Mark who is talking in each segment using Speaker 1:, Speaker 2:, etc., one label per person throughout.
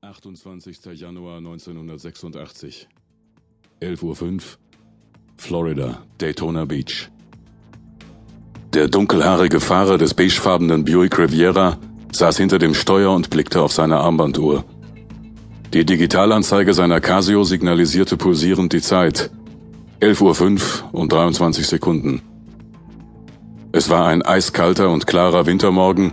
Speaker 1: 28. Januar 1986. 11.05 Uhr. Florida, Daytona Beach. Der dunkelhaarige Fahrer des beigefarbenen Buick Riviera saß hinter dem Steuer und blickte auf seine Armbanduhr. Die Digitalanzeige seiner Casio signalisierte pulsierend die Zeit. 11.05 Uhr und 23 Sekunden. Es war ein eiskalter und klarer Wintermorgen,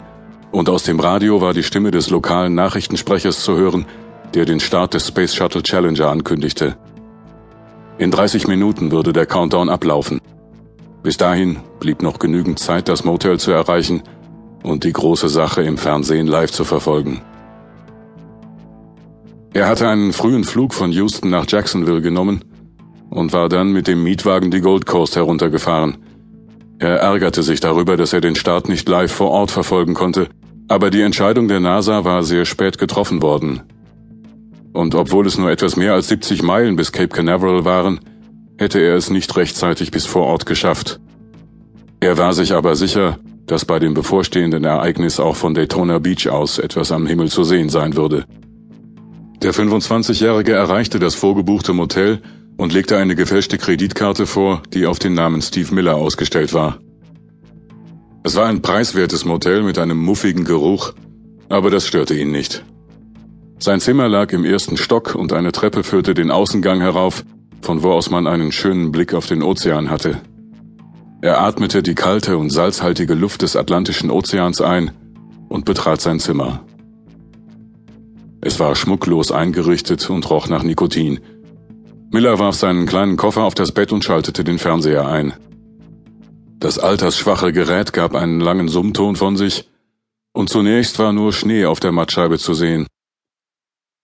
Speaker 1: und aus dem Radio war die Stimme des lokalen Nachrichtensprechers zu hören, der den Start des Space Shuttle Challenger ankündigte. In 30 Minuten würde der Countdown ablaufen. Bis dahin blieb noch genügend Zeit, das Motel zu erreichen und die große Sache im Fernsehen live zu verfolgen. Er hatte einen frühen Flug von Houston nach Jacksonville genommen und war dann mit dem Mietwagen die Gold Coast heruntergefahren. Er ärgerte sich darüber, dass er den Start nicht live vor Ort verfolgen konnte aber die Entscheidung der NASA war sehr spät getroffen worden. Und obwohl es nur etwas mehr als 70 Meilen bis Cape Canaveral waren, hätte er es nicht rechtzeitig bis vor Ort geschafft. Er war sich aber sicher, dass bei dem bevorstehenden Ereignis auch von Daytona Beach aus etwas am Himmel zu sehen sein würde. Der 25-Jährige erreichte das vorgebuchte Motel und legte eine gefälschte Kreditkarte vor, die auf den Namen Steve Miller ausgestellt war. Es war ein preiswertes Motel mit einem muffigen Geruch, aber das störte ihn nicht. Sein Zimmer lag im ersten Stock und eine Treppe führte den Außengang herauf, von wo aus man einen schönen Blick auf den Ozean hatte. Er atmete die kalte und salzhaltige Luft des Atlantischen Ozeans ein und betrat sein Zimmer. Es war schmucklos eingerichtet und roch nach Nikotin. Miller warf seinen kleinen Koffer auf das Bett und schaltete den Fernseher ein. Das altersschwache Gerät gab einen langen Summton von sich, und zunächst war nur Schnee auf der Mattscheibe zu sehen.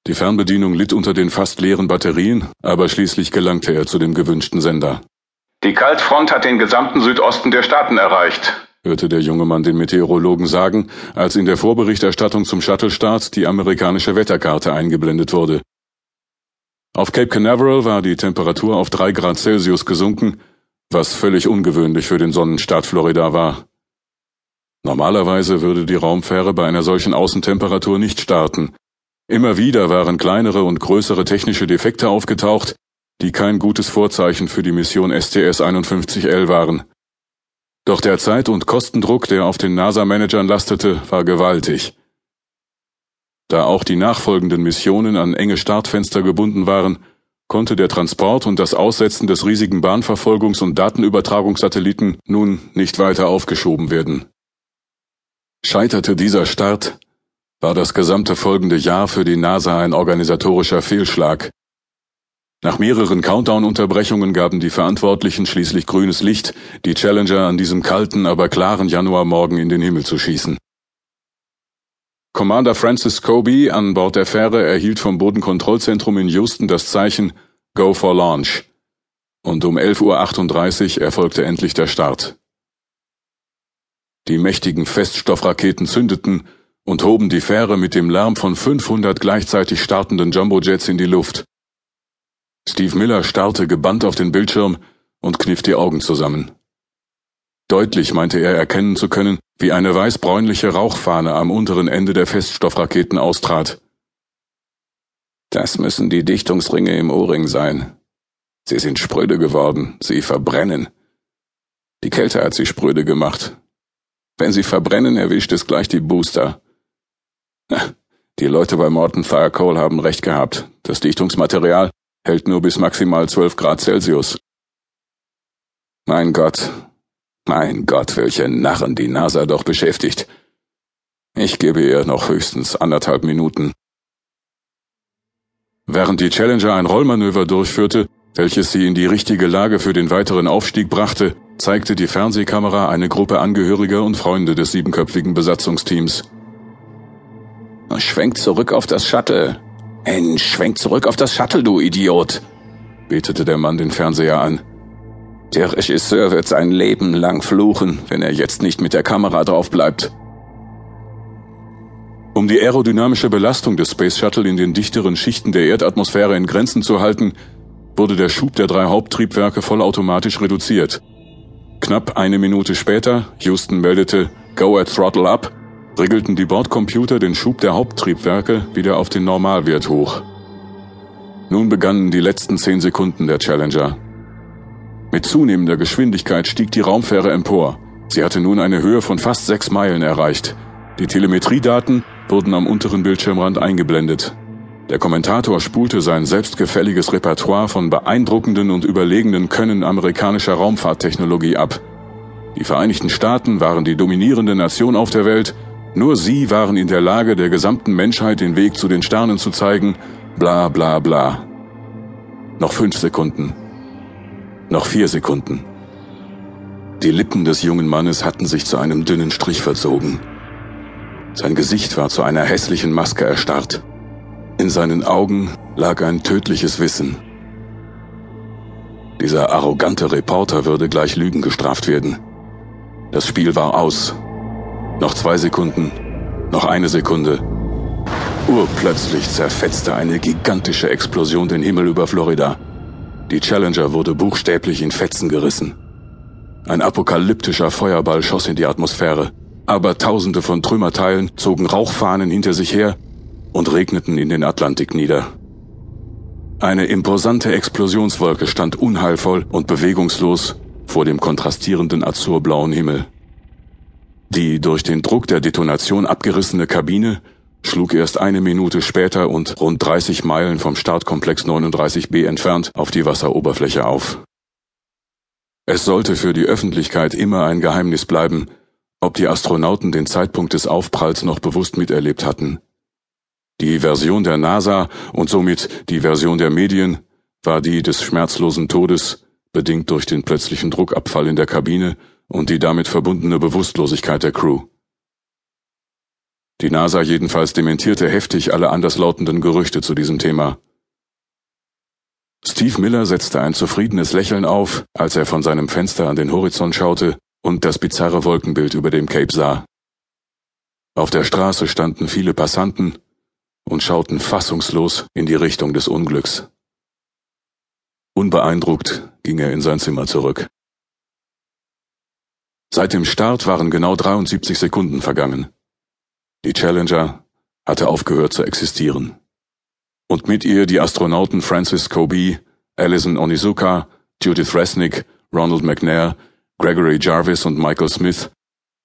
Speaker 1: Die Fernbedienung litt unter den fast leeren Batterien, aber schließlich gelangte er zu dem gewünschten Sender.
Speaker 2: Die Kaltfront hat den gesamten Südosten der Staaten erreicht,
Speaker 1: hörte der junge Mann den Meteorologen sagen, als in der Vorberichterstattung zum Shuttle-Start die amerikanische Wetterkarte eingeblendet wurde. Auf Cape Canaveral war die Temperatur auf drei Grad Celsius gesunken, was völlig ungewöhnlich für den Sonnenstaat Florida war. Normalerweise würde die Raumfähre bei einer solchen Außentemperatur nicht starten. Immer wieder waren kleinere und größere technische Defekte aufgetaucht, die kein gutes Vorzeichen für die Mission STS-51L waren. Doch der Zeit- und Kostendruck, der auf den NASA-Managern lastete, war gewaltig. Da auch die nachfolgenden Missionen an enge Startfenster gebunden waren, konnte der Transport und das Aussetzen des riesigen Bahnverfolgungs- und Datenübertragungssatelliten nun nicht weiter aufgeschoben werden. Scheiterte dieser Start, war das gesamte folgende Jahr für die NASA ein organisatorischer Fehlschlag. Nach mehreren Countdown-Unterbrechungen gaben die Verantwortlichen schließlich grünes Licht, die Challenger an diesem kalten, aber klaren Januarmorgen in den Himmel zu schießen. Commander Francis Kobe an Bord der Fähre erhielt vom Bodenkontrollzentrum in Houston das Zeichen Go for Launch. Und um 11.38 Uhr erfolgte endlich der Start. Die mächtigen Feststoffraketen zündeten und hoben die Fähre mit dem Lärm von 500 gleichzeitig startenden Jumbojets in die Luft. Steve Miller starrte gebannt auf den Bildschirm und kniff die Augen zusammen. Deutlich meinte er erkennen zu können, wie eine weißbräunliche Rauchfahne am unteren Ende der Feststoffraketen austrat. Das müssen die Dichtungsringe im O-Ring sein. Sie sind spröde geworden, sie verbrennen. Die Kälte hat sie spröde gemacht. Wenn sie verbrennen, erwischt es gleich die Booster. Die Leute bei Morton Fire Coal haben recht gehabt. Das Dichtungsmaterial hält nur bis maximal 12 Grad Celsius. Mein Gott, mein Gott, welche Narren die NASA doch beschäftigt. Ich gebe ihr noch höchstens anderthalb Minuten. Während die Challenger ein Rollmanöver durchführte, welches sie in die richtige Lage für den weiteren Aufstieg brachte, zeigte die Fernsehkamera eine Gruppe Angehöriger und Freunde des siebenköpfigen Besatzungsteams.
Speaker 3: Schwenk zurück auf das Shuttle. Schwenk zurück auf das Shuttle, du Idiot, betete der Mann den Fernseher an. Der Regisseur wird sein Leben lang fluchen, wenn er jetzt nicht mit der Kamera drauf bleibt.
Speaker 1: Um die aerodynamische Belastung des Space Shuttle in den dichteren Schichten der Erdatmosphäre in Grenzen zu halten, wurde der Schub der drei Haupttriebwerke vollautomatisch reduziert. Knapp eine Minute später, Houston meldete Go at Throttle Up, regelten die Bordcomputer den Schub der Haupttriebwerke wieder auf den Normalwert hoch. Nun begannen die letzten zehn Sekunden der Challenger. Mit zunehmender Geschwindigkeit stieg die Raumfähre empor. Sie hatte nun eine Höhe von fast sechs Meilen erreicht. Die Telemetriedaten wurden am unteren Bildschirmrand eingeblendet. Der Kommentator spulte sein selbstgefälliges Repertoire von beeindruckenden und überlegenen Können amerikanischer Raumfahrttechnologie ab. Die Vereinigten Staaten waren die dominierende Nation auf der Welt, nur sie waren in der Lage, der gesamten Menschheit den Weg zu den Sternen zu zeigen, bla bla bla. Noch fünf Sekunden. Noch vier Sekunden. Die Lippen des jungen Mannes hatten sich zu einem dünnen Strich verzogen. Sein Gesicht war zu einer hässlichen Maske erstarrt. In seinen Augen lag ein tödliches Wissen. Dieser arrogante Reporter würde gleich Lügen gestraft werden. Das Spiel war aus. Noch zwei Sekunden. Noch eine Sekunde. Urplötzlich zerfetzte eine gigantische Explosion den Himmel über Florida. Die Challenger wurde buchstäblich in Fetzen gerissen. Ein apokalyptischer Feuerball schoss in die Atmosphäre, aber tausende von Trümmerteilen zogen Rauchfahnen hinter sich her und regneten in den Atlantik nieder. Eine imposante Explosionswolke stand unheilvoll und bewegungslos vor dem kontrastierenden azurblauen Himmel. Die durch den Druck der Detonation abgerissene Kabine schlug erst eine Minute später und rund 30 Meilen vom Startkomplex 39b entfernt auf die Wasseroberfläche auf. Es sollte für die Öffentlichkeit immer ein Geheimnis bleiben, ob die Astronauten den Zeitpunkt des Aufpralls noch bewusst miterlebt hatten. Die Version der NASA und somit die Version der Medien war die des schmerzlosen Todes, bedingt durch den plötzlichen Druckabfall in der Kabine und die damit verbundene Bewusstlosigkeit der Crew. Die NASA jedenfalls dementierte heftig alle anderslautenden Gerüchte zu diesem Thema. Steve Miller setzte ein zufriedenes Lächeln auf, als er von seinem Fenster an den Horizont schaute und das bizarre Wolkenbild über dem Cape sah. Auf der Straße standen viele Passanten und schauten fassungslos in die Richtung des Unglücks. Unbeeindruckt ging er in sein Zimmer zurück. Seit dem Start waren genau 73 Sekunden vergangen. Die Challenger hatte aufgehört zu existieren. Und mit ihr die Astronauten Francis Kobe, Alison Onizuka, Judith Resnick, Ronald McNair, Gregory Jarvis und Michael Smith,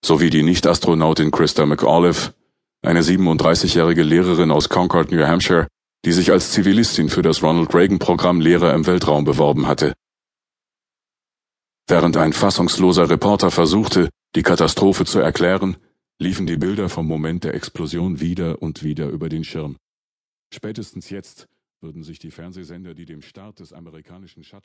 Speaker 1: sowie die Nicht-Astronautin Christa McAuliffe, eine 37-jährige Lehrerin aus Concord, New Hampshire, die sich als Zivilistin für das Ronald Reagan-Programm Lehrer im Weltraum beworben hatte. Während ein fassungsloser Reporter versuchte, die Katastrophe zu erklären, liefen die Bilder vom Moment der Explosion wieder und wieder über den Schirm. Spätestens jetzt würden sich die Fernsehsender, die dem Start des amerikanischen Shuttle